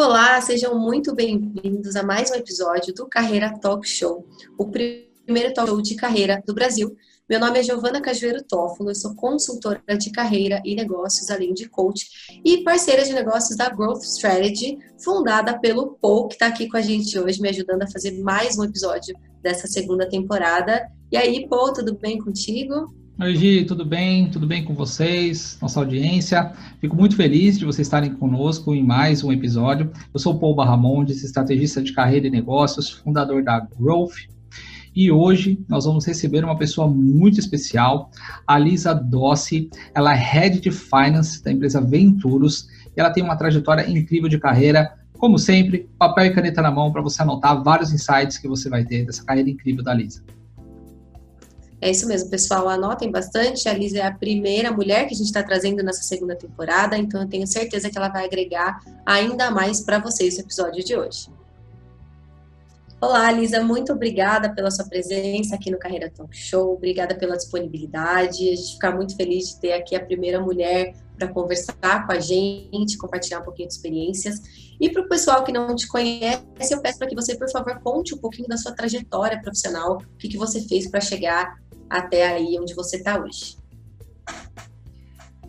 Olá, sejam muito bem-vindos a mais um episódio do Carreira Talk Show, o primeiro talk show de carreira do Brasil. Meu nome é Giovana Cajueiro Toffolo, eu sou consultora de carreira e negócios, além de coach, e parceira de negócios da Growth Strategy, fundada pelo Paul, que está aqui com a gente hoje, me ajudando a fazer mais um episódio dessa segunda temporada. E aí, Paul, tudo bem contigo? Oi, Gi, tudo bem? Tudo bem com vocês, nossa audiência? Fico muito feliz de vocês estarem conosco em mais um episódio. Eu sou o Paul Barramondes, estrategista de carreira e negócios, fundador da Growth. E hoje nós vamos receber uma pessoa muito especial, a Lisa Dossi. Ela é Head de Finance da empresa Venturos e ela tem uma trajetória incrível de carreira. Como sempre, papel e caneta na mão para você anotar vários insights que você vai ter dessa carreira incrível da Lisa. É isso mesmo, pessoal. Anotem bastante. A Liz é a primeira mulher que a gente está trazendo nessa segunda temporada, então eu tenho certeza que ela vai agregar ainda mais para vocês no episódio de hoje. Olá, Lisa, muito obrigada pela sua presença aqui no Carreira Talk Show, obrigada pela disponibilidade. A gente fica muito feliz de ter aqui a primeira mulher para conversar com a gente, compartilhar um pouquinho de experiências. E para o pessoal que não te conhece, eu peço para que você, por favor, conte um pouquinho da sua trajetória profissional, o que, que você fez para chegar até aí onde você está hoje.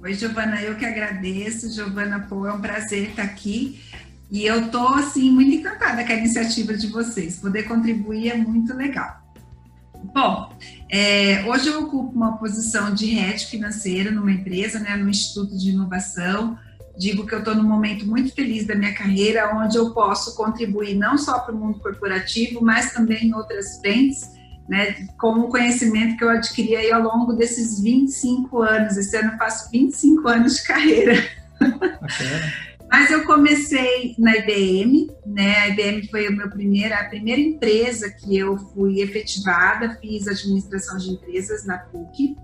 Oi, Giovana, eu que agradeço. Giovana, pô, é um prazer estar aqui. E eu estou, assim, muito encantada com a iniciativa de vocês. Poder contribuir é muito legal. Bom, é, hoje eu ocupo uma posição de head financeira numa empresa, né, no Instituto de Inovação. Digo que eu estou num momento muito feliz da minha carreira, onde eu posso contribuir não só para o mundo corporativo, mas também em outras frentes né, com o conhecimento que eu adquiri aí ao longo desses 25 anos. Esse ano eu faço 25 anos de carreira. Mas eu comecei na IBM, né? A IBM foi a, meu primeira, a primeira empresa que eu fui efetivada, fiz administração de empresas na PUC.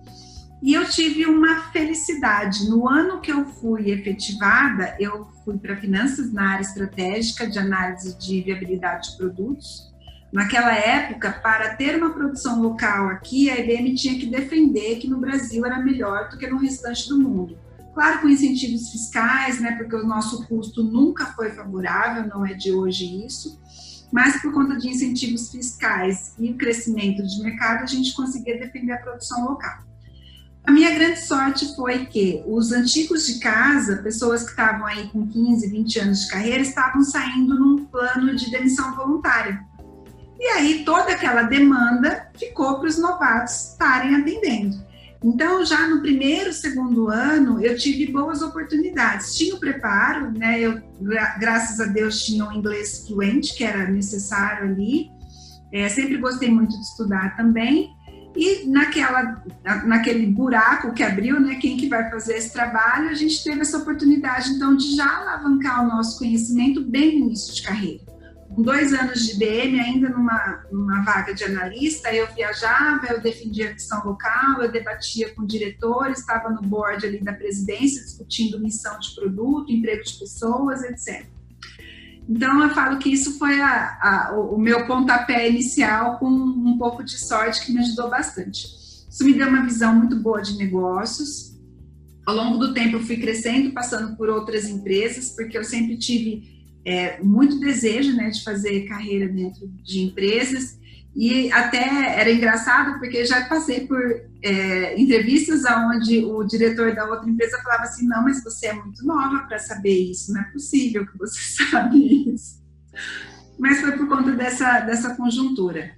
E eu tive uma felicidade. No ano que eu fui efetivada, eu fui para finanças na área estratégica de análise de viabilidade de produtos. Naquela época, para ter uma produção local aqui, a IBM tinha que defender que no Brasil era melhor do que no restante do mundo. Claro, com incentivos fiscais, né, porque o nosso custo nunca foi favorável, não é de hoje isso, mas por conta de incentivos fiscais e o crescimento de mercado, a gente conseguia defender a produção local. A minha grande sorte foi que os antigos de casa, pessoas que estavam aí com 15, 20 anos de carreira, estavam saindo num plano de demissão voluntária. E aí toda aquela demanda ficou para os novatos estarem atendendo. Então, já no primeiro, segundo ano, eu tive boas oportunidades. Tinha o preparo, né? Eu, graças a Deus, tinha o inglês fluente, que era necessário ali. É, sempre gostei muito de estudar também. E naquela, naquele buraco que abriu, né? Quem que vai fazer esse trabalho? A gente teve essa oportunidade, então, de já alavancar o nosso conhecimento bem no início de carreira com dois anos de IBM, ainda numa, numa vaga de analista, eu viajava, eu defendia a questão local, eu debatia com diretores, estava no board ali da presidência, discutindo missão de produto, emprego de pessoas, etc. Então, eu falo que isso foi a, a, o meu pontapé inicial, com um pouco de sorte que me ajudou bastante. Isso me deu uma visão muito boa de negócios. Ao longo do tempo, eu fui crescendo, passando por outras empresas, porque eu sempre tive é, muito desejo né, de fazer carreira dentro de empresas e até era engraçado porque já passei por é, entrevistas onde o diretor da outra empresa falava assim, não, mas você é muito nova para saber isso, não é possível que você sabe isso. Mas foi por conta dessa, dessa conjuntura.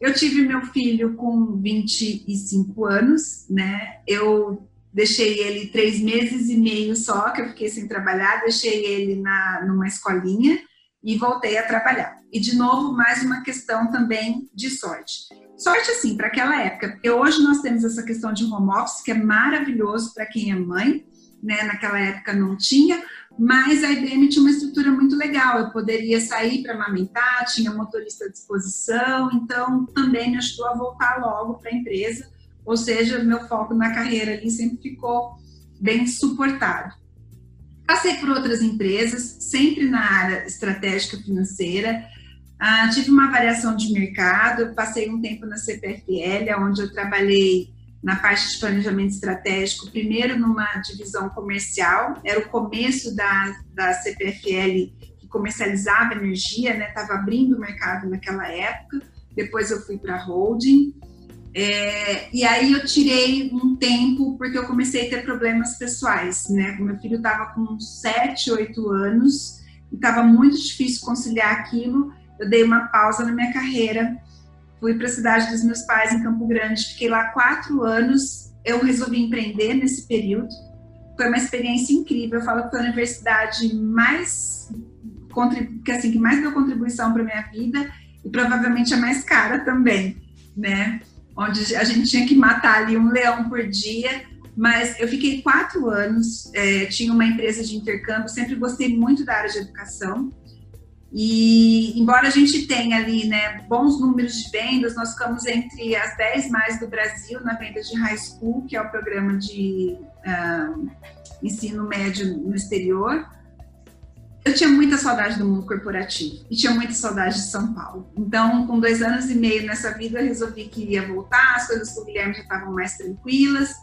Eu tive meu filho com 25 anos, né? Eu deixei ele três meses e meio só, que eu fiquei sem trabalhar, deixei ele na, numa escolinha e voltei a trabalhar. E, de novo, mais uma questão também de sorte. Sorte, assim, para aquela época, porque hoje nós temos essa questão de home office, que é maravilhoso para quem é mãe, né? Naquela época não tinha, mas a IBM tinha uma estrutura muito legal. Eu poderia sair para amamentar, tinha motorista à disposição, então também me ajudou a voltar logo para a empresa ou seja, meu foco na carreira ali sempre ficou bem suportado. Passei por outras empresas, sempre na área estratégica financeira, ah, tive uma variação de mercado, passei um tempo na CPFL, onde eu trabalhei na parte de planejamento estratégico, primeiro numa divisão comercial, era o começo da, da CPFL que comercializava energia, né? Estava abrindo o mercado naquela época. Depois eu fui para a holding. É, e aí eu tirei um tempo porque eu comecei a ter problemas pessoais, né? Meu filho estava com 7, 8 anos e estava muito difícil conciliar aquilo. Eu dei uma pausa na minha carreira, fui para a cidade dos meus pais em Campo Grande, fiquei lá quatro anos. Eu resolvi empreender nesse período. Foi uma experiência incrível. Eu falo que foi a universidade mais que assim que mais deu contribuição para minha vida e provavelmente a mais cara também, né? Onde a gente tinha que matar ali um leão por dia. Mas eu fiquei quatro anos, é, tinha uma empresa de intercâmbio, sempre gostei muito da área de educação. E embora a gente tenha ali né, bons números de vendas, nós ficamos entre as 10 mais do Brasil na venda de high school, que é o programa de uh, ensino médio no exterior eu tinha muita saudade do mundo corporativo e tinha muita saudade de São Paulo. Então, com dois anos e meio nessa vida, eu resolvi que ia voltar, as coisas com o Guilherme já estavam mais tranquilas.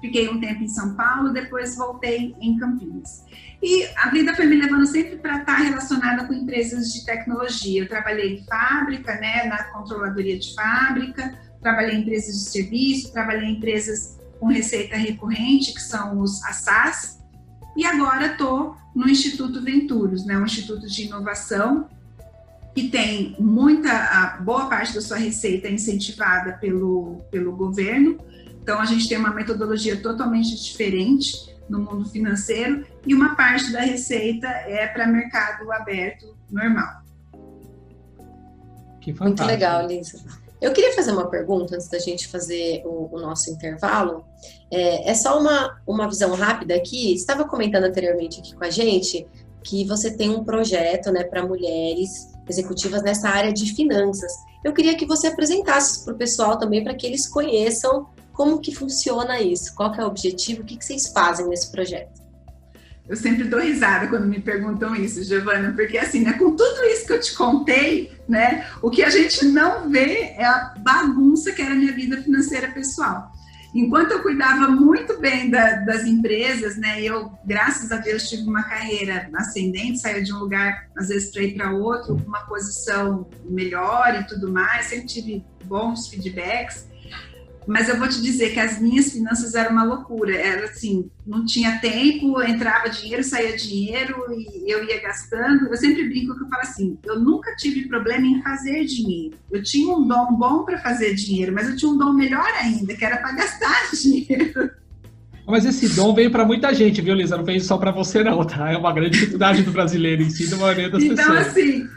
Fiquei um tempo em São Paulo, depois voltei em Campinas. E a vida foi me levando sempre para estar relacionada com empresas de tecnologia. Eu trabalhei em fábrica, né, na controladoria de fábrica, trabalhei em empresas de serviço, trabalhei em empresas com receita recorrente, que são os ASAS, e agora estou no Instituto Venturos, né, um instituto de inovação que tem muita, boa parte da sua receita incentivada pelo, pelo governo. Então, a gente tem uma metodologia totalmente diferente no mundo financeiro e uma parte da receita é para mercado aberto normal. Que fantástico. Muito legal, Lisa. Eu queria fazer uma pergunta antes da gente fazer o, o nosso intervalo. É, é, só uma, uma visão rápida aqui. Estava comentando anteriormente aqui com a gente que você tem um projeto né, para mulheres executivas nessa área de finanças. Eu queria que você apresentasse para o pessoal também, para que eles conheçam como que funciona isso, qual que é o objetivo, o que, que vocês fazem nesse projeto. Eu sempre dou risada quando me perguntam isso, Giovana, porque assim, né, com tudo isso que eu te contei, né, o que a gente não vê é a bagunça que era a minha vida financeira pessoal. Enquanto eu cuidava muito bem da, das empresas, né, eu, graças a Deus, tive uma carreira ascendente, saía de um lugar, às vezes, para ir para outro, uma posição melhor e tudo mais, sempre tive bons feedbacks. Mas eu vou te dizer que as minhas finanças eram uma loucura. Era assim, não tinha tempo, entrava dinheiro, saía dinheiro e eu ia gastando. Eu sempre brinco que eu falo assim: eu nunca tive problema em fazer dinheiro. Eu tinha um dom bom para fazer dinheiro, mas eu tinha um dom melhor ainda, que era para gastar dinheiro. Mas esse dom veio para muita gente, viu, Lisa? Não veio só para você, não, tá? É uma grande dificuldade do brasileiro em si, da maioria das então, pessoas. Então, assim,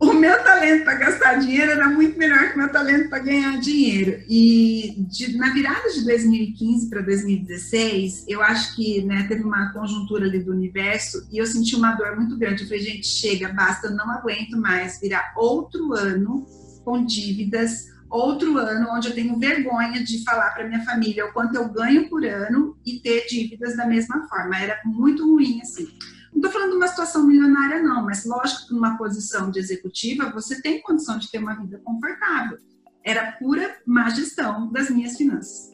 o meu talento para gastar dinheiro era muito melhor que o meu talento para ganhar dinheiro. E de, na virada de 2015 para 2016, eu acho que né, teve uma conjuntura ali do universo e eu senti uma dor muito grande. Eu falei, gente, chega, basta, eu não aguento mais virar outro ano com dívidas, outro ano onde eu tenho vergonha de falar para minha família o quanto eu ganho por ano e ter dívidas da mesma forma. Era muito ruim assim. Não estou falando de uma situação milionária, não, mas lógico que numa posição de executiva você tem condição de ter uma vida confortável. Era pura má gestão das minhas finanças.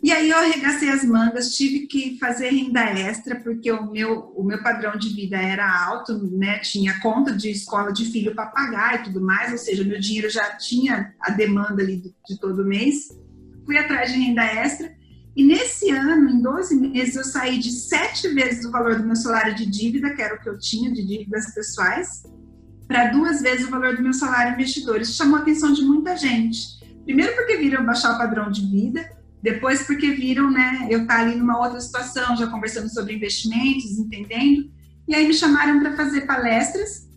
E aí eu arregacei as mangas, tive que fazer renda extra, porque o meu, o meu padrão de vida era alto, né? Tinha conta de escola de filho para pagar e tudo mais, ou seja, meu dinheiro já tinha a demanda ali de, de todo mês. Fui atrás de renda extra e nesse ano, em 12 meses, eu saí de sete vezes o valor do meu salário de dívida, que era o que eu tinha de dívidas pessoais, para duas vezes o valor do meu salário investidor. Isso chamou a atenção de muita gente. Primeiro porque viram baixar o padrão de vida, depois porque viram, né, eu estar tá ali numa outra situação, já conversando sobre investimentos, entendendo. E aí me chamaram para fazer palestras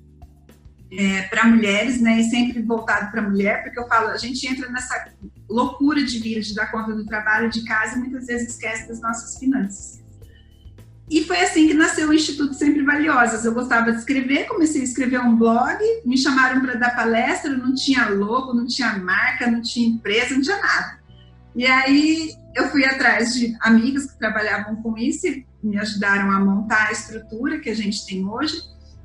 é, para mulheres, né, e sempre voltado para mulher, porque eu falo, a gente entra nessa loucura de vida, de dar conta do trabalho, de casa, e muitas vezes esquece das nossas finanças. E foi assim que nasceu o Instituto Sempre Valiosas. Eu gostava de escrever, comecei a escrever um blog, me chamaram para dar palestra, não tinha logo, não tinha marca, não tinha empresa, não tinha nada. E aí eu fui atrás de amigos que trabalhavam com isso e me ajudaram a montar a estrutura que a gente tem hoje.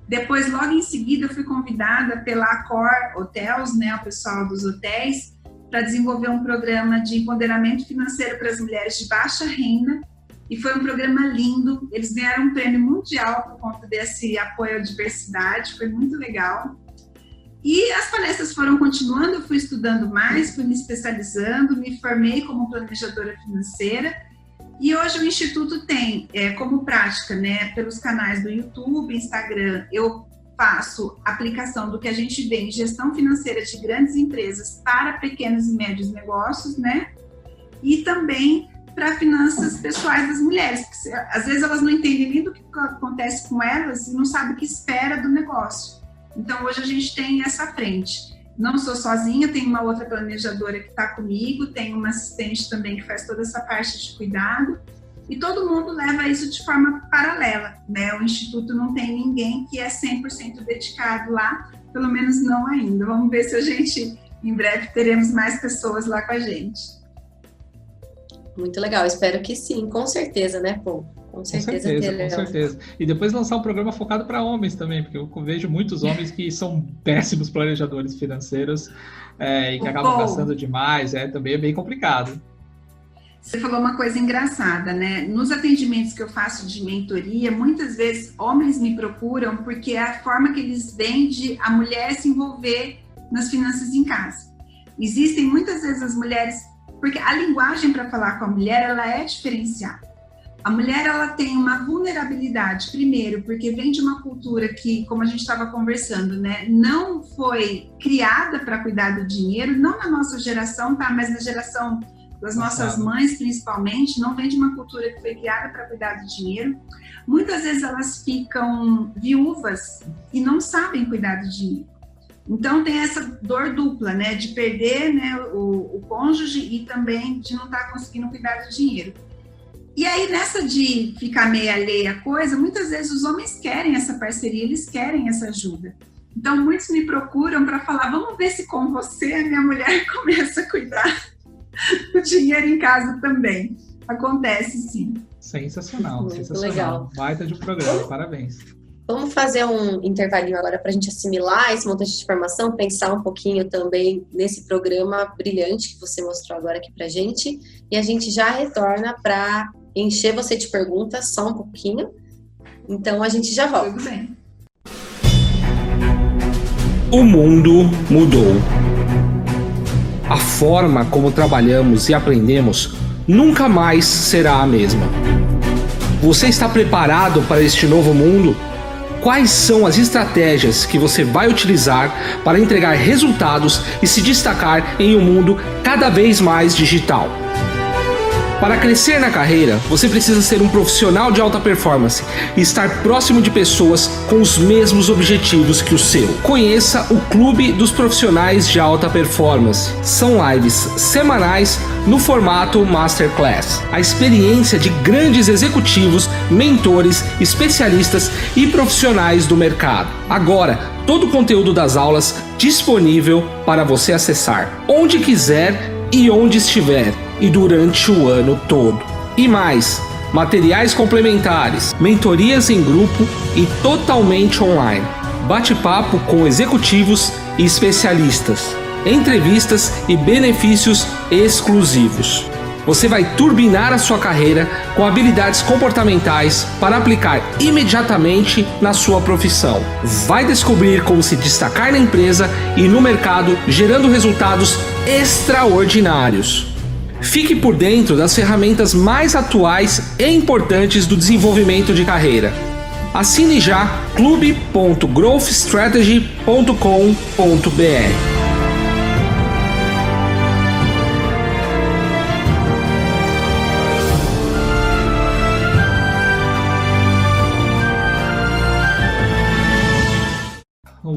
Depois, logo em seguida, eu fui convidada pela Accor Hotels, né, o pessoal dos hotéis, para desenvolver um programa de empoderamento financeiro para as mulheres de baixa renda, e foi um programa lindo. Eles ganharam um prêmio mundial por conta desse apoio à diversidade, foi muito legal. E as palestras foram continuando, eu fui estudando mais, fui me especializando, me formei como planejadora financeira. E hoje o Instituto tem é, como prática, né, pelos canais do YouTube, Instagram, eu faço aplicação do que a gente vê em gestão financeira de grandes empresas para pequenos e médios negócios, né? E também para finanças pessoais das mulheres, porque às vezes elas não entendem nem do que acontece com elas e não sabem o que espera do negócio. Então hoje a gente tem essa frente. Não sou sozinha, tem uma outra planejadora que está comigo, tem uma assistente também que faz toda essa parte de cuidado e todo mundo leva isso de forma paralela, né? O instituto não tem ninguém que é 100% dedicado lá, pelo menos não ainda. Vamos ver se a gente em breve teremos mais pessoas lá com a gente. Muito legal, espero que sim, com certeza, né, Pô? Com certeza, com certeza, com certeza. E depois lançar um programa focado para homens também, porque eu vejo muitos homens que são péssimos planejadores financeiros é, e que acabam gastando demais, é também é bem complicado. Você falou uma coisa engraçada, né? Nos atendimentos que eu faço de mentoria, muitas vezes homens me procuram porque é a forma que eles veem de a mulher se envolver nas finanças em casa. Existem muitas vezes as mulheres porque a linguagem para falar com a mulher ela é diferenciada. A mulher ela tem uma vulnerabilidade, primeiro, porque vem de uma cultura que, como a gente estava conversando, né, não foi criada para cuidar do dinheiro, não na nossa geração, tá, mas na geração das nossas mães, principalmente, não vem de uma cultura que foi criada para cuidar do dinheiro. Muitas vezes elas ficam viúvas e não sabem cuidar do dinheiro. Então tem essa dor dupla, né, de perder né, o, o cônjuge e também de não estar tá conseguindo cuidar do dinheiro. E aí nessa de ficar meio alheia a coisa, muitas vezes os homens querem essa parceria, eles querem essa ajuda. Então muitos me procuram para falar, vamos ver se com você a minha mulher começa a cuidar do dinheiro em casa também. Acontece sim. Sensacional, Muito sensacional. Legal. Baita de programa, parabéns. Vamos fazer um intervalinho agora para a gente assimilar esse montante de informação, pensar um pouquinho também nesse programa brilhante que você mostrou agora aqui para gente. E a gente já retorna para encher você de perguntas só um pouquinho. Então a gente já volta. Tudo bem. O mundo mudou. A forma como trabalhamos e aprendemos nunca mais será a mesma. Você está preparado para este novo mundo? quais são as estratégias que você vai utilizar para entregar resultados e se destacar em um mundo cada vez mais digital. Para crescer na carreira, você precisa ser um profissional de alta performance e estar próximo de pessoas com os mesmos objetivos que o seu. Conheça o Clube dos Profissionais de Alta Performance. São lives semanais no formato Masterclass. A experiência de grandes executivos, mentores, especialistas e profissionais do mercado. Agora, todo o conteúdo das aulas disponível para você acessar onde quiser e onde estiver e durante o ano todo. E mais, materiais complementares, mentorias em grupo e totalmente online. Bate-papo com executivos e especialistas, entrevistas e benefícios exclusivos. Você vai turbinar a sua carreira com habilidades comportamentais para aplicar imediatamente na sua profissão. Vai descobrir como se destacar na empresa e no mercado, gerando resultados extraordinários. Fique por dentro das ferramentas mais atuais e importantes do desenvolvimento de carreira. Assine já clube.growthstrategy.com.br.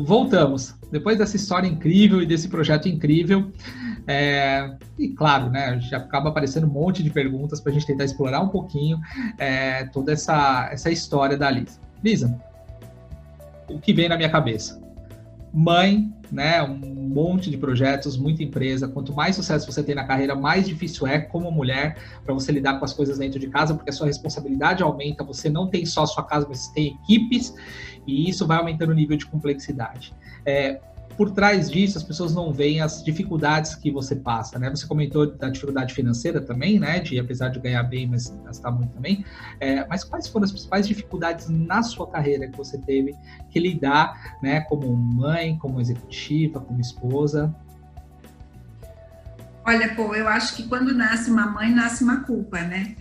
voltamos. Depois dessa história incrível e desse projeto incrível, é, e claro, né, já acaba aparecendo um monte de perguntas para a gente tentar explorar um pouquinho é, toda essa, essa história da Lisa. Lisa, o que vem na minha cabeça? Mãe, né, um monte de projetos, muita empresa. Quanto mais sucesso você tem na carreira, mais difícil é como mulher para você lidar com as coisas dentro de casa, porque a sua responsabilidade aumenta. Você não tem só a sua casa, mas tem equipes e isso vai aumentando o nível de complexidade. É, por trás disso as pessoas não veem as dificuldades que você passa, né? Você comentou da dificuldade financeira também, né? De apesar de ganhar bem, mas gastar muito também. É, mas quais foram as principais dificuldades na sua carreira que você teve que lidar, né? Como mãe, como executiva, como esposa? Olha, pô, eu acho que quando nasce uma mãe, nasce uma culpa, né?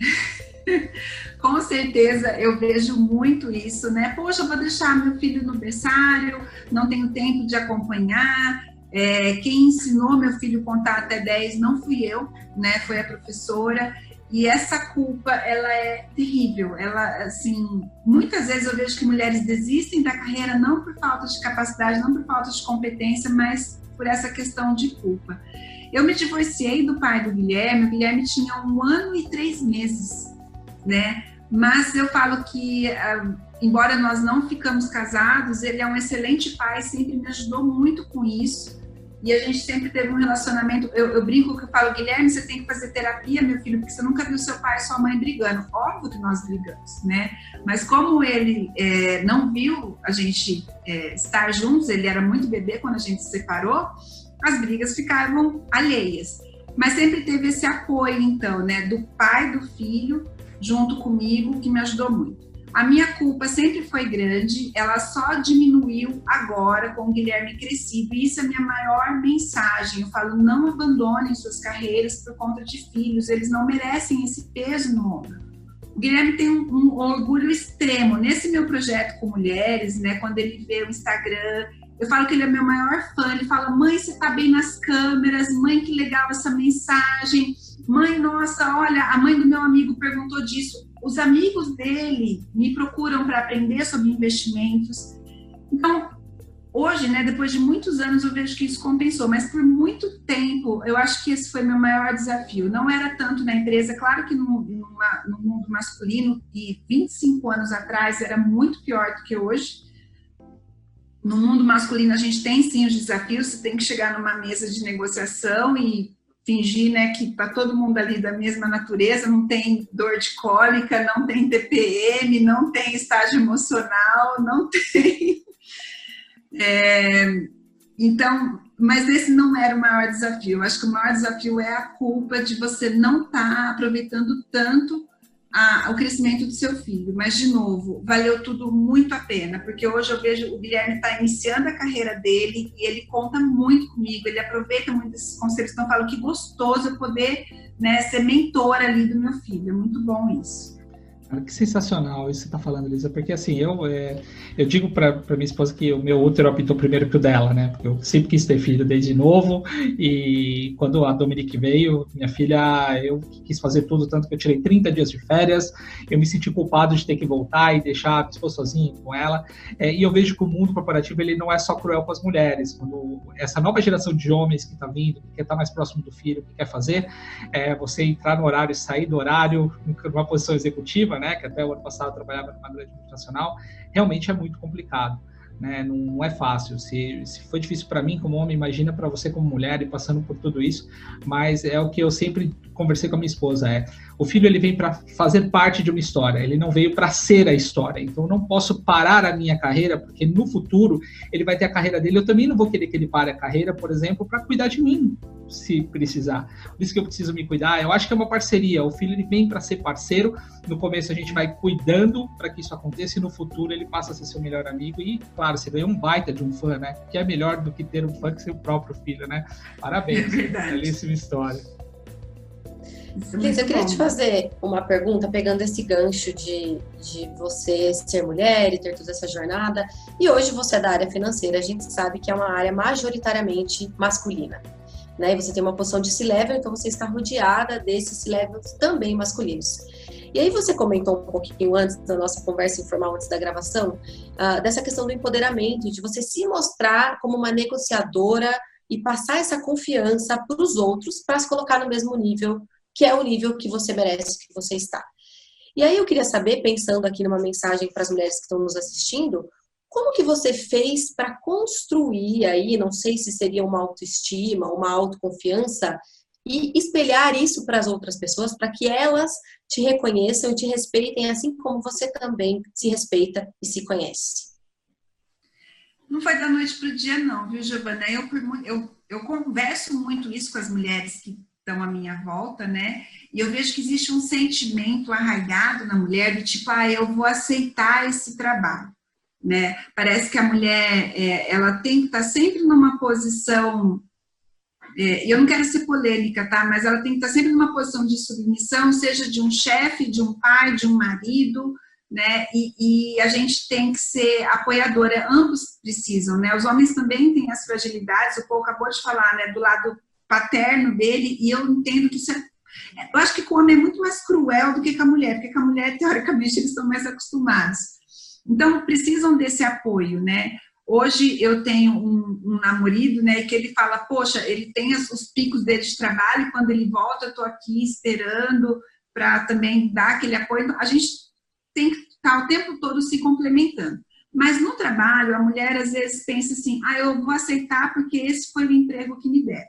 Com certeza eu vejo muito isso, né? Poxa, vou deixar meu filho no berçário, não tenho tempo de acompanhar. É, quem ensinou meu filho contar até 10 não fui eu, né? Foi a professora. E essa culpa, ela é terrível. Ela, assim, muitas vezes eu vejo que mulheres desistem da carreira não por falta de capacidade, não por falta de competência, mas por essa questão de culpa. Eu me divorciei do pai do Guilherme, o Guilherme tinha um ano e três meses né? Mas eu falo que, uh, embora nós não ficamos casados, ele é um excelente pai, sempre me ajudou muito com isso. E a gente sempre teve um relacionamento. Eu, eu brinco que eu falo, Guilherme, você tem que fazer terapia, meu filho, porque você nunca viu seu pai e sua mãe brigando. Óbvio que nós brigamos, né? Mas como ele é, não viu a gente é, estar juntos, ele era muito bebê quando a gente se separou, as brigas ficavam alheias. Mas sempre teve esse apoio, então, né, do pai do filho junto comigo, que me ajudou muito. A minha culpa sempre foi grande, ela só diminuiu agora com o Guilherme crescido. E isso é a minha maior mensagem. Eu falo: não abandonem suas carreiras por conta de filhos, eles não merecem esse peso no ombro. O Guilherme tem um, um orgulho extremo nesse meu projeto com mulheres, né? Quando ele vê o Instagram, eu falo que ele é meu maior fã. Ele fala: mãe, você tá bem nas câmeras, mãe, que legal essa mensagem Mãe, nossa, olha, a mãe do meu amigo perguntou disso. Os amigos dele me procuram para aprender sobre investimentos. Então, hoje, né, depois de muitos anos, eu vejo que isso compensou, mas por muito tempo, eu acho que esse foi meu maior desafio. Não era tanto na empresa, claro que no, numa, no mundo masculino, e 25 anos atrás era muito pior do que hoje. No mundo masculino, a gente tem sim os desafios, você tem que chegar numa mesa de negociação e fingir né, que está todo mundo ali da mesma natureza, não tem dor de cólica, não tem TPM, não tem estágio emocional, não tem. É, então, mas esse não era o maior desafio. Acho que o maior desafio é a culpa de você não estar tá aproveitando tanto a, o crescimento do seu filho. Mas, de novo, valeu tudo muito a pena, porque hoje eu vejo o Guilherme está iniciando a carreira dele e ele conta muito comigo, ele aproveita muito esses conselhos, então eu falo que gostoso eu poder né, ser mentor ali do meu filho. É muito bom isso. Cara, que sensacional isso que você está falando, Elisa, porque assim, eu, é, eu digo para minha esposa que o meu útero apitou primeiro que o dela, né? Porque eu sempre quis ter filho desde novo, e quando a Dominique veio, minha filha, eu quis fazer tudo, tanto que eu tirei 30 dias de férias, eu me senti culpado de ter que voltar e deixar a minha esposa sozinha com ela, é, e eu vejo que o mundo corporativo ele não é só cruel com as mulheres, quando essa nova geração de homens que está vindo, que quer estar tá mais próximo do filho, que quer fazer, é, você entrar no horário e sair do horário, numa posição executiva, né, que até o ano passado trabalhava numa grande multinacional, realmente é muito complicado. Né? Não, não, é fácil. Se, se foi difícil para mim como homem, imagina para você como mulher e passando por tudo isso. Mas é o que eu sempre conversei com a minha esposa é o filho ele vem para fazer parte de uma história, ele não veio para ser a história. Então eu não posso parar a minha carreira, porque no futuro ele vai ter a carreira dele. Eu também não vou querer que ele pare a carreira, por exemplo, para cuidar de mim, se precisar. Por isso que eu preciso me cuidar. Eu acho que é uma parceria. O filho ele vem para ser parceiro. No começo a gente vai cuidando para que isso aconteça e no futuro ele passa a ser seu melhor amigo. E claro, você ganha um baita de um fã, né? Que é melhor do que ter um fã que seu próprio filho, né? Parabéns. É Belíssima história. Liz, eu queria bom. te fazer uma pergunta, pegando esse gancho de, de você ser mulher e ter toda essa jornada. E hoje você é da área financeira, a gente sabe que é uma área majoritariamente masculina. Né? E você tem uma posição de C-level, então você está rodeada desses C-levels também masculinos. E aí você comentou um pouquinho antes da nossa conversa informal, antes da gravação, uh, dessa questão do empoderamento, de você se mostrar como uma negociadora e passar essa confiança para os outros para se colocar no mesmo nível que é o nível que você merece, que você está. E aí eu queria saber, pensando aqui numa mensagem para as mulheres que estão nos assistindo, como que você fez para construir aí, não sei se seria uma autoestima, uma autoconfiança, e espelhar isso para as outras pessoas, para que elas te reconheçam e te respeitem, assim como você também se respeita e se conhece? Não foi da noite para o dia, não, viu, Giovana? Eu, eu, eu converso muito isso com as mulheres que estão à minha volta, né? E eu vejo que existe um sentimento arraigado na mulher do tipo, ah, eu vou aceitar esse trabalho, né? Parece que a mulher, é, ela tem que estar sempre numa posição, é, eu não quero ser polêmica, tá? Mas ela tem que estar sempre numa posição de submissão, seja de um chefe, de um pai, de um marido, né? E, e, a gente tem que ser apoiadora, ambos precisam, né? Os homens também têm as fragilidades, o Paul acabou de falar, né? Do lado paterno dele, e eu entendo que isso é. Eu acho que com o homem é muito mais cruel do que com a mulher, porque com a mulher, teoricamente, eles estão mais acostumados. Então, precisam desse apoio, né? Hoje eu tenho um, um namorado, né, que ele fala, poxa, ele tem os picos dele de trabalho, e quando ele volta, eu estou aqui esperando para também dar aquele apoio. A gente tem que estar o tempo todo se complementando. Mas no trabalho, a mulher às vezes pensa assim: ah, eu vou aceitar porque esse foi o emprego que me deram.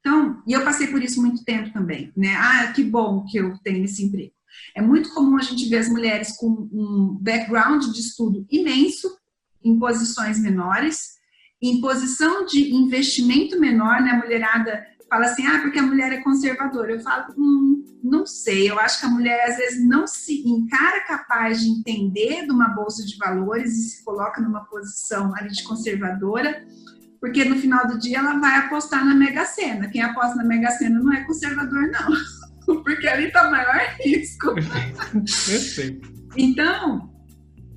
Então, e eu passei por isso muito tempo também, né? Ah, que bom que eu tenho esse emprego. É muito comum a gente ver as mulheres com um background de estudo imenso, em posições menores, em posição de investimento menor, né? A mulherada fala assim, ah, porque a mulher é conservadora. Eu falo, hum, não sei, eu acho que a mulher às vezes não se encara capaz de entender de uma bolsa de valores e se coloca numa posição ali de conservadora, porque no final do dia ela vai apostar na Mega Sena. Quem aposta na Mega Sena não é conservador, não, porque ali está maior risco. Perfeito. Então,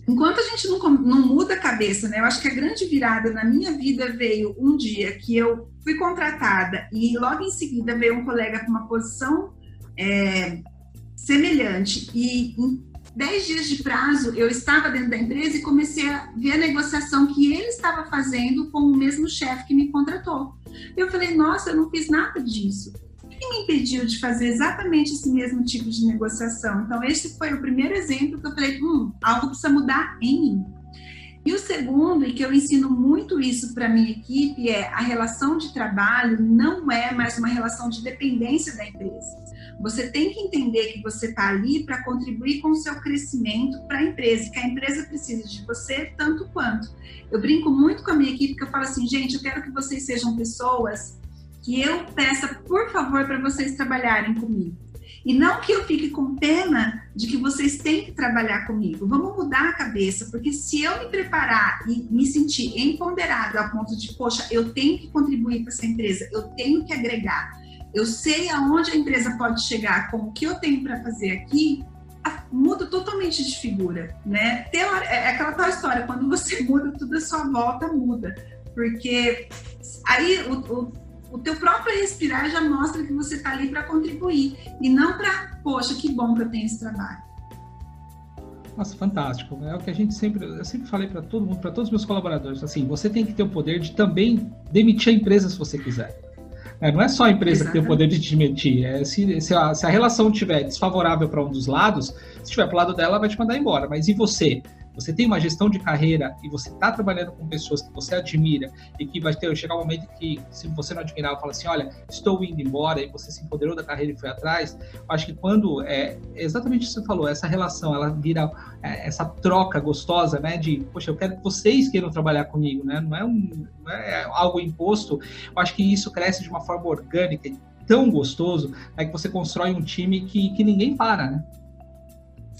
enquanto a gente não, não muda a cabeça, né? Eu acho que a grande virada na minha vida veio um dia que eu fui contratada e logo em seguida veio um colega com uma posição é, semelhante e 10 dias de prazo eu estava dentro da empresa e comecei a ver a negociação que ele estava fazendo com o mesmo chefe que me contratou. Eu falei, nossa, eu não fiz nada disso. O que me impediu de fazer exatamente esse mesmo tipo de negociação? Então, esse foi o primeiro exemplo que eu falei, hum, algo precisa mudar em mim. E o segundo, e que eu ensino muito isso para minha equipe, é a relação de trabalho não é mais uma relação de dependência da empresa. Você tem que entender que você está ali para contribuir com o seu crescimento para a empresa, que a empresa precisa de você tanto quanto. Eu brinco muito com a minha equipe que eu falo assim, gente, eu quero que vocês sejam pessoas que eu peça, por favor, para vocês trabalharem comigo. E não que eu fique com pena de que vocês têm que trabalhar comigo. Vamos mudar a cabeça, porque se eu me preparar e me sentir empoderado a ponto de, poxa, eu tenho que contribuir para essa empresa, eu tenho que agregar, eu sei aonde a empresa pode chegar com o que eu tenho para fazer aqui, muda totalmente de figura, né? Teori é aquela tal história, quando você muda, tudo a sua volta muda, porque aí o, o o teu próprio respirar já mostra que você está ali para contribuir e não para, poxa, que bom que eu tenho esse trabalho. Nossa, fantástico. É o que a gente sempre, eu sempre falei para todo mundo, para todos os meus colaboradores, assim, você tem que ter o poder de também demitir a empresa se você quiser. É, não é só a empresa Exatamente. que tem o poder de te demitir. É, se, se, a, se a relação estiver desfavorável para um dos lados, se estiver para o lado dela, vai te mandar embora. Mas e você? Você tem uma gestão de carreira e você está trabalhando com pessoas que você admira e que vai ter chegar um momento que, se você não admirar, fala assim, olha, estou indo embora e você se empoderou da carreira e foi atrás, acho que quando é exatamente isso que você falou, essa relação, ela vira é, essa troca gostosa, né, de, poxa, eu quero que vocês queiram trabalhar comigo, né, não é, um, não é algo imposto, eu acho que isso cresce de uma forma orgânica, tão gostoso, é que você constrói um time que, que ninguém para, né?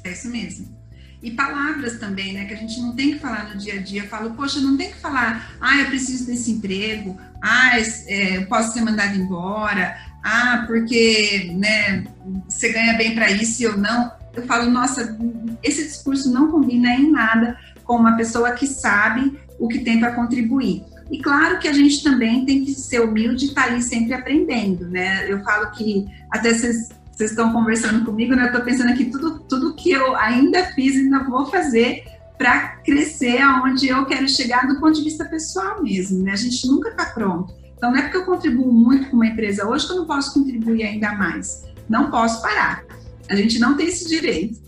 É isso mesmo. E palavras também, né? Que a gente não tem que falar no dia a dia. Eu falo, poxa, não tem que falar, ah, eu preciso desse emprego, ah, é, eu posso ser mandado embora, ah, porque né, você ganha bem para isso e eu não. Eu falo, nossa, esse discurso não combina em nada com uma pessoa que sabe o que tem para contribuir. E claro que a gente também tem que ser humilde e estar tá ali sempre aprendendo, né? Eu falo que até vocês vocês estão conversando comigo, né? Eu estou pensando aqui tudo, tudo que eu ainda fiz ainda vou fazer para crescer aonde eu quero chegar do ponto de vista pessoal mesmo, né? A gente nunca está pronto. Então não é porque eu contribuo muito com uma empresa hoje que eu não posso contribuir ainda mais. Não posso parar. A gente não tem esse direito.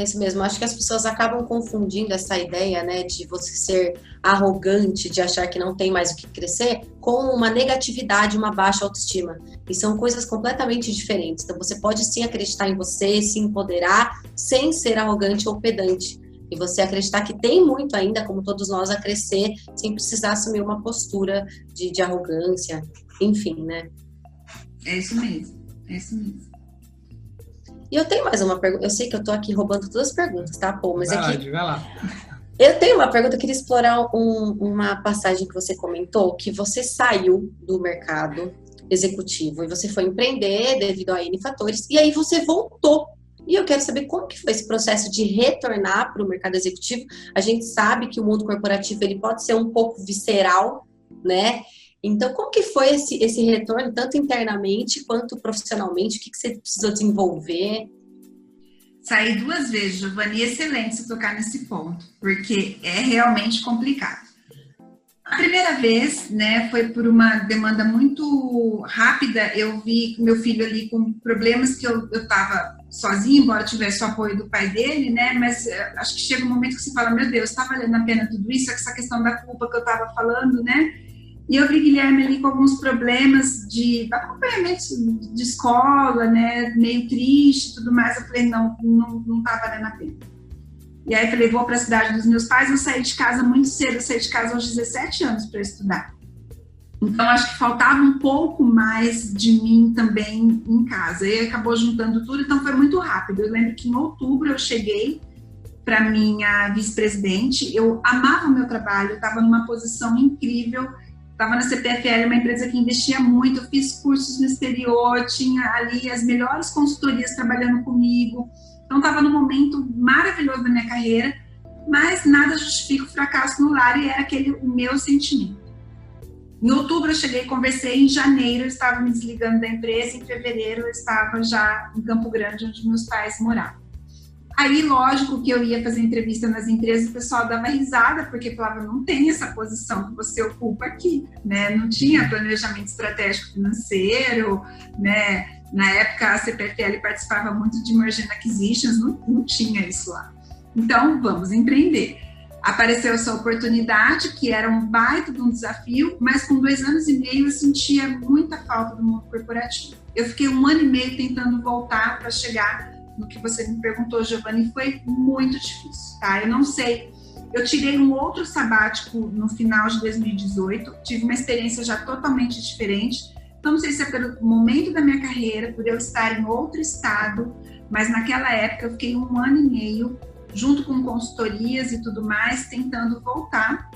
É isso mesmo. Acho que as pessoas acabam confundindo essa ideia, né, de você ser arrogante, de achar que não tem mais o que crescer, com uma negatividade, uma baixa autoestima. E são coisas completamente diferentes. Então, você pode sim acreditar em você, se empoderar, sem ser arrogante ou pedante. e você acreditar que tem muito ainda, como todos nós, a crescer sem precisar assumir uma postura de, de arrogância, enfim, né? É isso mesmo, é isso mesmo. E eu tenho mais uma pergunta. Eu sei que eu tô aqui roubando todas as perguntas, tá, Pô? Mas vai é lá, que. Vai lá. Eu tenho uma pergunta, eu queria explorar um, uma passagem que você comentou, que você saiu do mercado executivo e você foi empreender devido a N fatores, e aí você voltou. E eu quero saber como que foi esse processo de retornar para o mercado executivo. A gente sabe que o mundo corporativo ele pode ser um pouco visceral, né? Então, como que foi esse, esse retorno, tanto internamente quanto profissionalmente? O que, que você precisou desenvolver? Saí duas vezes, Giovanni, excelente se tocar nesse ponto, porque é realmente complicado. A primeira vez, né, foi por uma demanda muito rápida. Eu vi meu filho ali com problemas que eu estava sozinho, embora tivesse o apoio do pai dele, né, mas eh, acho que chega um momento que você fala, meu Deus, está valendo a pena tudo isso? Essa questão da culpa que eu estava falando, né? E eu vi Guilherme ali com alguns problemas de acompanhamento de escola, né, meio triste tudo mais. Eu falei, não, não, não tá valendo a pena. E aí falei, vou para a cidade dos meus pais. Eu saí de casa muito cedo, eu saí de casa aos 17 anos para estudar. Então acho que faltava um pouco mais de mim também em casa. E acabou juntando tudo, então foi muito rápido. Eu lembro que em outubro eu cheguei para minha vice-presidente. Eu amava o meu trabalho, estava numa posição incrível estava na CPFL, uma empresa que investia muito, fiz cursos no exterior, tinha ali as melhores consultorias trabalhando comigo. Então, estava num momento maravilhoso da minha carreira, mas nada justifica o fracasso no lar e era aquele o meu sentimento. Em outubro eu cheguei, conversei, em janeiro eu estava me desligando da empresa, em fevereiro eu estava já em Campo Grande, onde meus pais moravam. Aí, lógico que eu ia fazer entrevista nas empresas, o pessoal dava risada, porque falava, não tem essa posição que você ocupa aqui, né? Não tinha planejamento estratégico financeiro, né? Na época, a CPFL participava muito de Merging Acquisitions, não, não tinha isso lá. Então, vamos empreender. Apareceu essa oportunidade, que era um baita de um desafio, mas com dois anos e meio eu sentia muita falta do mundo corporativo. Eu fiquei um ano e meio tentando voltar para chegar no que você me perguntou, Giovanni, foi muito difícil, tá? Eu não sei. Eu tirei um outro sabático no final de 2018, tive uma experiência já totalmente diferente. Então, não sei se é pelo momento da minha carreira, por eu estar em outro estado, mas naquela época eu fiquei um ano e meio, junto com consultorias e tudo mais, tentando voltar.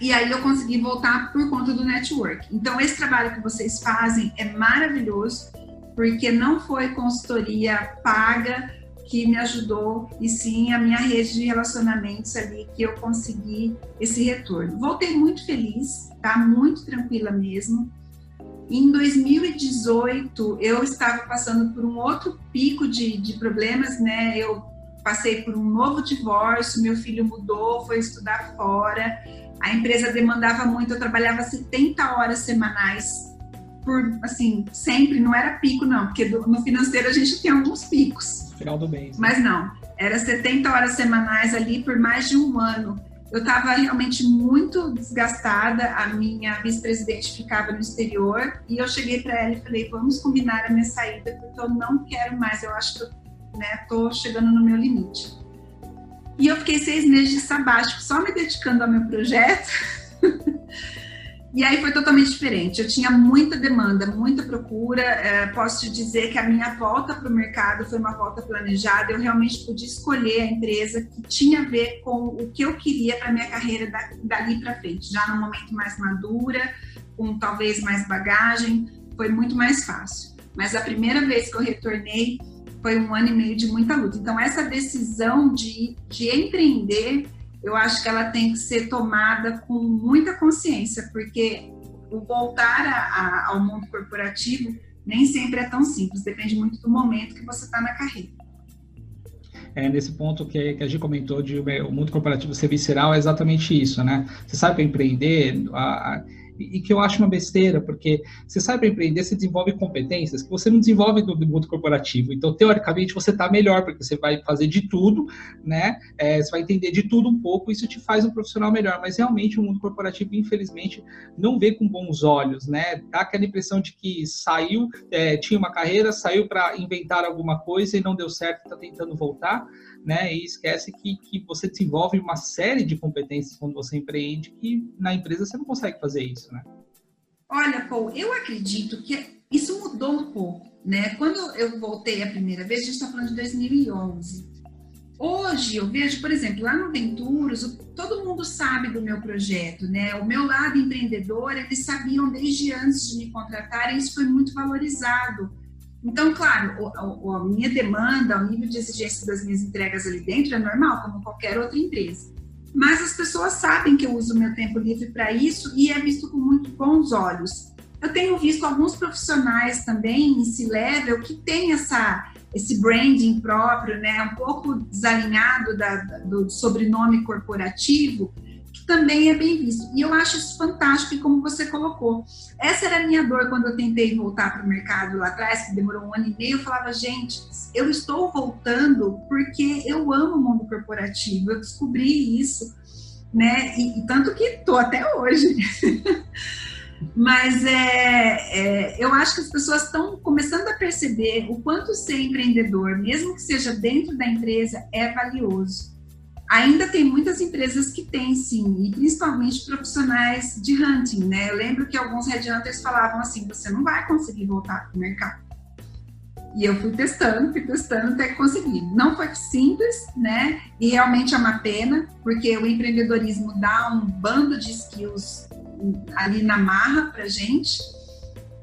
E aí eu consegui voltar por conta do network. Então, esse trabalho que vocês fazem é maravilhoso porque não foi consultoria paga que me ajudou, e sim a minha rede de relacionamentos ali que eu consegui esse retorno. Voltei muito feliz, tá? Muito tranquila mesmo. Em 2018, eu estava passando por um outro pico de, de problemas, né? Eu passei por um novo divórcio, meu filho mudou, foi estudar fora, a empresa demandava muito, eu trabalhava 70 horas semanais por, assim, sempre, não era pico, não, porque do, no financeiro a gente tem alguns picos. Final do mês. Mas não, era 70 horas semanais ali por mais de um ano. Eu estava realmente muito desgastada, a minha vice-presidente ficava no exterior, e eu cheguei para ela e falei, vamos combinar a minha saída, porque eu não quero mais, eu acho que eu né, chegando no meu limite. E eu fiquei seis meses de sabático, só me dedicando ao meu projeto, E aí foi totalmente diferente. Eu tinha muita demanda, muita procura. É, posso te dizer que a minha volta para o mercado foi uma volta planejada. Eu realmente pude escolher a empresa que tinha a ver com o que eu queria para minha carreira dali para frente. Já no momento mais madura, com talvez mais bagagem, foi muito mais fácil. Mas a primeira vez que eu retornei foi um ano e meio de muita luta. Então essa decisão de, de empreender eu acho que ela tem que ser tomada com muita consciência, porque o voltar a, a, ao mundo corporativo nem sempre é tão simples, depende muito do momento que você está na carreira. É, nesse ponto que, que a gente comentou de o mundo corporativo ser visceral é exatamente isso, né? Você sabe para empreender, a, e que eu acho uma besteira, porque você sabe empreender, você desenvolve competências que você não desenvolve do, mundo corporativo. Então, teoricamente, você está melhor, porque você vai fazer de tudo, né? É, você vai entender de tudo um pouco, isso te faz um profissional melhor. Mas realmente o mundo corporativo, infelizmente, não vê com bons olhos, né? Dá aquela impressão de que saiu, é, tinha uma carreira, saiu para inventar alguma coisa e não deu certo, está tentando voltar né? E esquece que, que você desenvolve uma série de competências quando você empreende que na empresa você não consegue fazer isso, né? Olha, Paul, eu acredito que isso mudou um pouco, né? Quando eu voltei a primeira vez, a gente está falando de 2011. Hoje eu vejo, por exemplo, lá no Venturos, todo mundo sabe do meu projeto, né? O meu lado empreendedor, eles sabiam desde antes de me contratarem, isso foi muito valorizado. Então, claro, a, a minha demanda, o nível de exigência das minhas entregas ali dentro é normal, como qualquer outra empresa. Mas as pessoas sabem que eu uso meu tempo livre para isso e é visto com muito bons olhos. Eu tenho visto alguns profissionais também em C-Level que têm essa esse branding próprio, né, um pouco desalinhado da, do sobrenome corporativo, também é bem visto. E eu acho isso fantástico, e como você colocou. Essa era a minha dor quando eu tentei voltar para o mercado lá atrás, que demorou um ano e meio. Eu falava, gente, eu estou voltando porque eu amo o mundo corporativo, eu descobri isso, né, e, e tanto que estou até hoje. Mas é, é, eu acho que as pessoas estão começando a perceber o quanto ser empreendedor, mesmo que seja dentro da empresa, é valioso. Ainda tem muitas empresas que têm, sim, e principalmente profissionais de hunting, né? Eu lembro que alguns headhunters falavam assim: você não vai conseguir voltar para o mercado. E eu fui testando, fui testando até que consegui. Não foi simples, né? E realmente é uma pena, porque o empreendedorismo dá um bando de skills ali na marra para gente.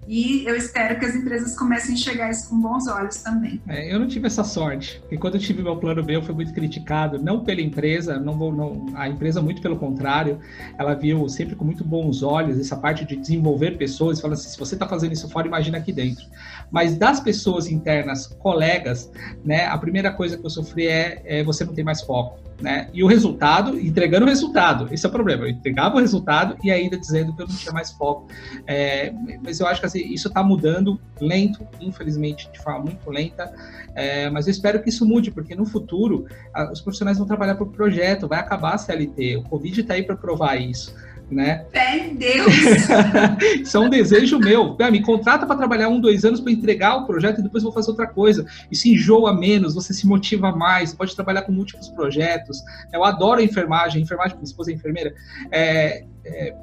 E eu espero que as empresas comecem a enxergar isso com bons olhos também. É, eu não tive essa sorte, porque quando eu tive meu plano B, eu fui muito criticado, não pela empresa, não, não a empresa muito pelo contrário, ela viu sempre com muito bons olhos essa parte de desenvolver pessoas, falando assim, se você está fazendo isso fora, imagina aqui dentro. Mas das pessoas internas, colegas, né, a primeira coisa que eu sofri é, é você não tem mais foco né? E o resultado, entregando o resultado, esse é o problema. Eu entregava o resultado e ainda dizendo que eu não tinha mais foco. É, mas eu acho que assim, isso está mudando lento, infelizmente, de forma muito lenta. É, mas eu espero que isso mude, porque no futuro a, os profissionais vão trabalhar por projeto, vai acabar a CLT. O Covid está aí para provar isso né? Em Deus! Isso é um desejo meu. Me contrata para trabalhar um, dois anos para entregar o projeto e depois vou fazer outra coisa. Isso enjoa menos, você se motiva mais, pode trabalhar com múltiplos projetos. Eu adoro enfermagem, enfermagem, minha esposa é enfermeira. É, é,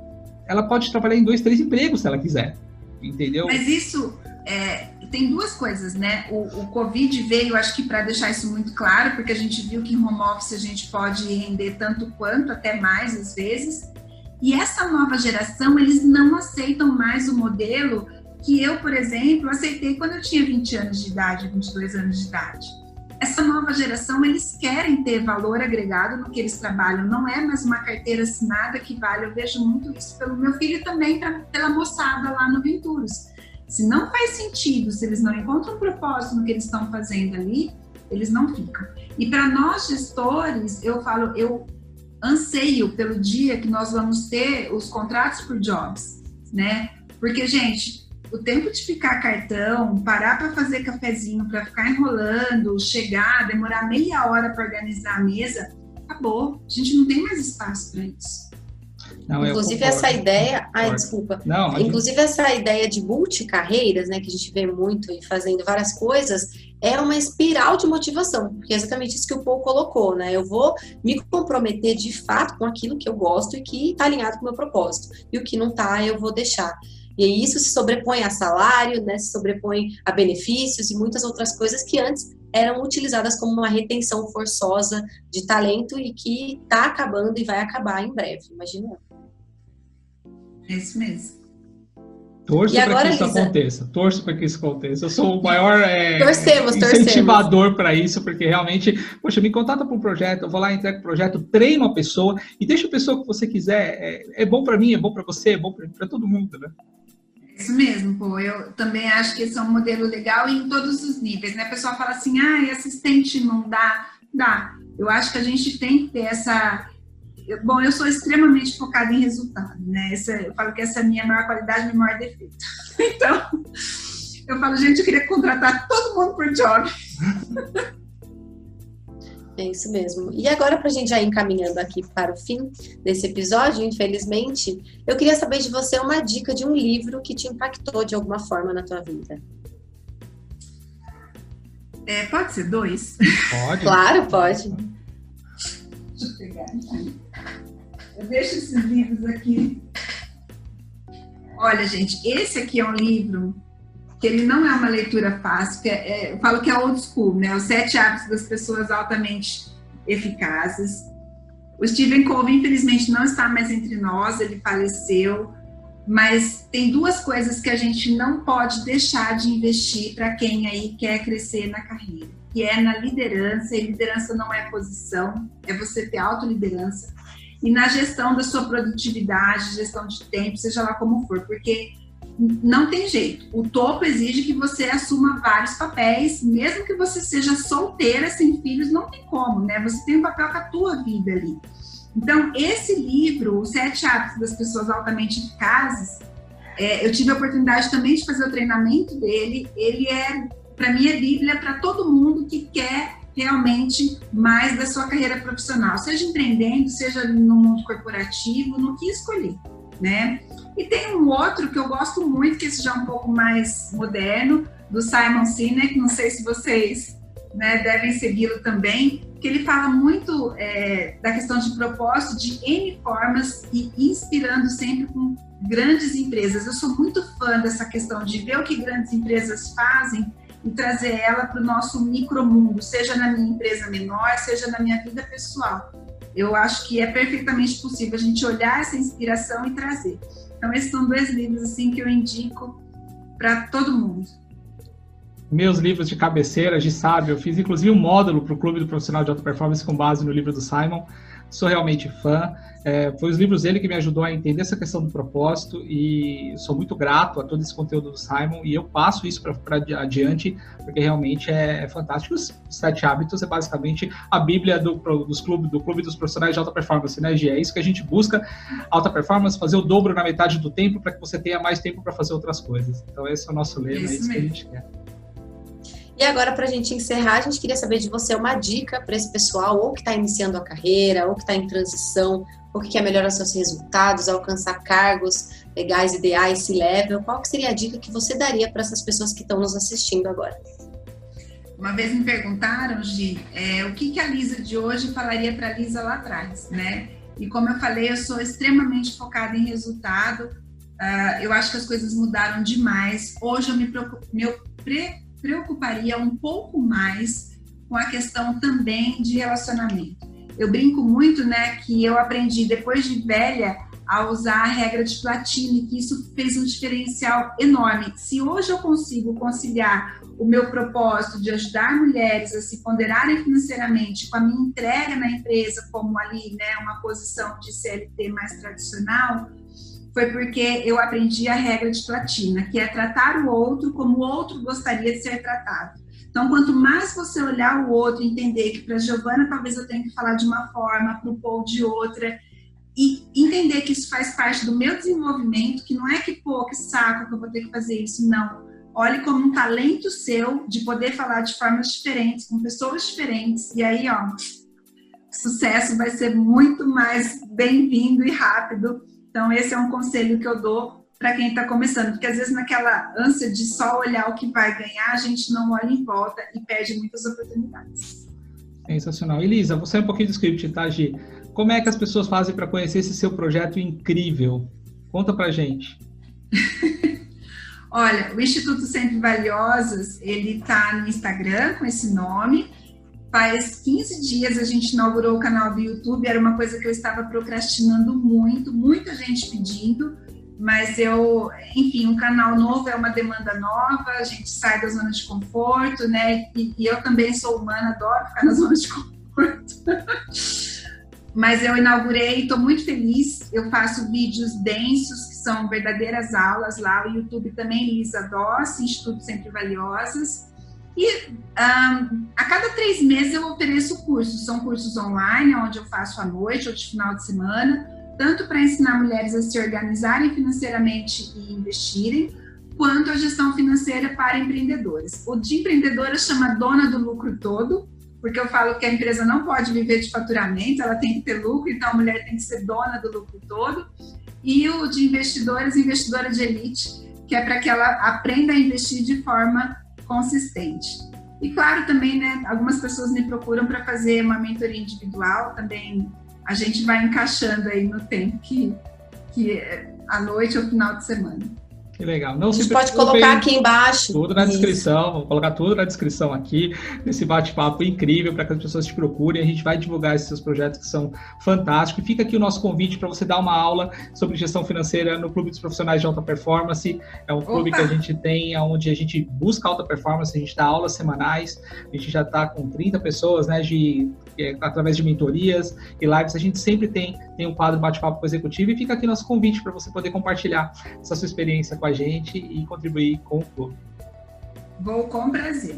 ela pode trabalhar em dois, três empregos se ela quiser. Entendeu? Mas isso é, tem duas coisas, né? O, o Covid veio, acho que para deixar isso muito claro, porque a gente viu que em home office a gente pode render tanto quanto, até mais às vezes. E essa nova geração, eles não aceitam mais o modelo que eu, por exemplo, aceitei quando eu tinha 20 anos de idade, 22 anos de idade. Essa nova geração, eles querem ter valor agregado no que eles trabalham, não é mais uma carteira assinada que vale. Eu vejo muito isso pelo meu filho também, pra, pela moçada lá no Venturos. Se não faz sentido, se eles não encontram um propósito no que eles estão fazendo ali, eles não ficam. E para nós gestores, eu falo, eu anseio pelo dia que nós vamos ter os contratos por jobs, né? Porque, gente, o tempo de ficar cartão, parar para fazer cafezinho, para ficar enrolando, chegar, demorar meia hora para organizar a mesa, acabou. A gente não tem mais espaço para isso. Não, Inclusive essa ideia, ai, desculpa. Não, Inclusive essa ideia de multicarreiras, né, que a gente vê muito e fazendo várias coisas, é uma espiral de motivação, porque é exatamente isso que o Paul colocou, né? Eu vou me comprometer de fato com aquilo que eu gosto e que está alinhado com o meu propósito. E o que não está, eu vou deixar. E isso se sobrepõe a salário, né, se sobrepõe a benefícios e muitas outras coisas que antes eram utilizadas como uma retenção forçosa de talento e que está acabando e vai acabar em breve, imagina. É isso mesmo. Torço para que isso Lisa? aconteça. Torço para que isso aconteça. Eu sou o maior é, torcemos, incentivador para isso, porque realmente, poxa, me contata para um projeto, eu vou lá, entrego o projeto, treino a pessoa e deixa a pessoa que você quiser. É, é bom para mim, é bom para você, é bom para todo mundo, né? Isso mesmo, pô. Eu também acho que esse é um modelo legal em todos os níveis, né? A pessoa fala assim, ah, assistente não dá. Dá. Eu acho que a gente tem que ter essa bom, eu sou extremamente focada em resultado, né? Essa, eu falo que essa é a minha maior qualidade, meu maior defeito. Então, eu falo, gente, eu queria contratar todo mundo por job. É isso mesmo. E agora, para a gente já ir encaminhando aqui para o fim desse episódio, infelizmente, eu queria saber de você uma dica de um livro que te impactou de alguma forma na tua vida. É, pode ser dois? Pode. claro, pode. Deixa eu pegar aqui. Eu deixo esses livros aqui. Olha, gente, esse aqui é um livro ele não é uma leitura fácil, que é, é, eu falo que é old school, né? Os sete hábitos das pessoas altamente eficazes. O Stephen Covey, infelizmente, não está mais entre nós, ele faleceu, mas tem duas coisas que a gente não pode deixar de investir para quem aí quer crescer na carreira, que é na liderança, e liderança não é posição, é você ter autoliderança, e na gestão da sua produtividade, gestão de tempo, seja lá como for, porque não tem jeito. O topo exige que você assuma vários papéis, mesmo que você seja solteira, sem filhos, não tem como, né? Você tem um papel com a tua vida ali. Então, esse livro, Os Sete Hábitos das Pessoas Altamente Eficazes, é, eu tive a oportunidade também de fazer o treinamento dele. Ele é, para mim, é Bíblia para todo mundo que quer realmente mais da sua carreira profissional, seja empreendendo, seja no mundo corporativo, no que escolher, né? E tem um outro que eu gosto muito, que esse já é um pouco mais moderno, do Simon Sinek, não sei se vocês né, devem segui-lo também, que ele fala muito é, da questão de propósito de N formas e inspirando sempre com grandes empresas. Eu sou muito fã dessa questão de ver o que grandes empresas fazem e trazer ela para o nosso micromundo, seja na minha empresa menor, seja na minha vida pessoal. Eu acho que é perfeitamente possível a gente olhar essa inspiração e trazer. Então, esses são dois livros assim que eu indico para todo mundo. Meus livros de cabeceira, de sábio, eu fiz inclusive um módulo para o Clube do Profissional de Alta Performance com base no livro do Simon. Sou realmente fã. É, foi os livros dele que me ajudou a entender essa questão do propósito e sou muito grato a todo esse conteúdo do Simon e eu passo isso para adiante porque realmente é, é, fantástico. Os sete hábitos é basicamente a bíblia do, dos clube, do clube dos profissionais de alta performance, né, Gia? É isso que a gente busca, alta performance, fazer o dobro na metade do tempo para que você tenha mais tempo para fazer outras coisas. Então esse é o nosso lema, isso é isso mesmo. que a gente quer. E agora, para a gente encerrar, a gente queria saber de você uma dica para esse pessoal, ou que está iniciando a carreira, ou que está em transição, ou que quer melhorar seus resultados, alcançar cargos legais, ideais, se level. Qual seria a dica que você daria para essas pessoas que estão nos assistindo agora? Uma vez me perguntaram, Gi, é, o que, que a Lisa de hoje falaria para a Lisa lá atrás, né? E como eu falei, eu sou extremamente focada em resultado. Uh, eu acho que as coisas mudaram demais. Hoje eu me, preocupo, me preocuparia um pouco mais com a questão também de relacionamento. Eu brinco muito, né, que eu aprendi depois de velha a usar a regra de Platini, que isso fez um diferencial enorme. Se hoje eu consigo conciliar o meu propósito de ajudar mulheres a se ponderarem financeiramente com a minha entrega na empresa, como ali, né, uma posição de CLT mais tradicional, foi porque eu aprendi a regra de platina, que é tratar o outro como o outro gostaria de ser tratado. Então, quanto mais você olhar o outro, entender que para Giovana talvez eu tenha que falar de uma forma, para o Paul de outra, e entender que isso faz parte do meu desenvolvimento, que não é que, pô, que saco que eu vou ter que fazer isso, não. Olhe como um talento seu de poder falar de formas diferentes, com pessoas diferentes, e aí, ó, sucesso vai ser muito mais bem-vindo e rápido então, esse é um conselho que eu dou para quem está começando, porque às vezes naquela ânsia de só olhar o que vai ganhar, a gente não olha em volta e perde muitas oportunidades. Sensacional. Elisa, você é um pouquinho do script, tá, Gi? Como é que as pessoas fazem para conhecer esse seu projeto incrível? Conta pra gente. Olha, o Instituto Sempre Valiosas, ele tá no Instagram com esse nome, Faz 15 dias a gente inaugurou o canal do YouTube, era uma coisa que eu estava procrastinando muito, muita gente pedindo, mas eu, enfim, um canal novo é uma demanda nova, a gente sai da zona de conforto, né? E, e eu também sou humana, adoro ficar na zona de conforto. mas eu inaugurei, estou muito feliz. Eu faço vídeos densos, que são verdadeiras aulas lá. O YouTube também, Lisa Doss, Instituto Sempre Valiosas. E um, a cada três meses eu ofereço cursos. São cursos online, onde eu faço à noite ou de final de semana, tanto para ensinar mulheres a se organizarem financeiramente e investirem, quanto a gestão financeira para empreendedores. O de empreendedora chama Dona do Lucro Todo, porque eu falo que a empresa não pode viver de faturamento, ela tem que ter lucro, então a mulher tem que ser dona do lucro todo. E o de investidores, investidora de elite, que é para que ela aprenda a investir de forma consistente. E claro, também, né, algumas pessoas me procuram para fazer uma mentoria individual, também a gente vai encaixando aí no tempo que, que é à noite ou final de semana. Que legal. Não a gente pode colocar aqui embaixo. Tudo na Isso. descrição, vou colocar tudo na descrição aqui, nesse bate-papo incrível para que as pessoas te procurem. A gente vai divulgar esses seus projetos que são fantásticos. E fica aqui o nosso convite para você dar uma aula sobre gestão financeira no Clube dos Profissionais de Alta Performance. É um clube Opa. que a gente tem, onde a gente busca alta performance, a gente dá aulas semanais, a gente já está com 30 pessoas, né, de é, através de mentorias e lives, a gente sempre tem, tem um quadro bate-papo com o executivo e fica aqui nosso convite para você poder compartilhar essa sua experiência com a gente e contribuir com o clube. Vou com prazer.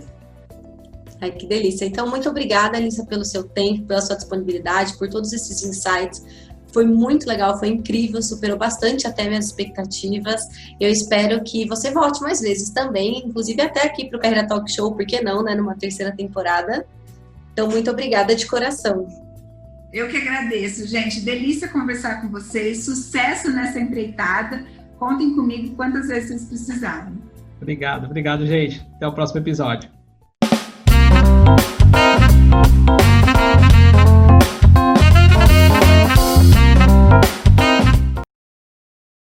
Ai, que delícia. Então, muito obrigada, Alissa, pelo seu tempo, pela sua disponibilidade, por todos esses insights. Foi muito legal, foi incrível, superou bastante até minhas expectativas. Eu espero que você volte mais vezes também, inclusive até aqui para o Carreira Talk Show, por que não, né, numa terceira temporada. Então, muito obrigada de coração. Eu que agradeço, gente. Delícia conversar com vocês. Sucesso nessa empreitada. Contem comigo quantas vezes vocês precisarem. Obrigado, obrigado, gente. Até o próximo episódio.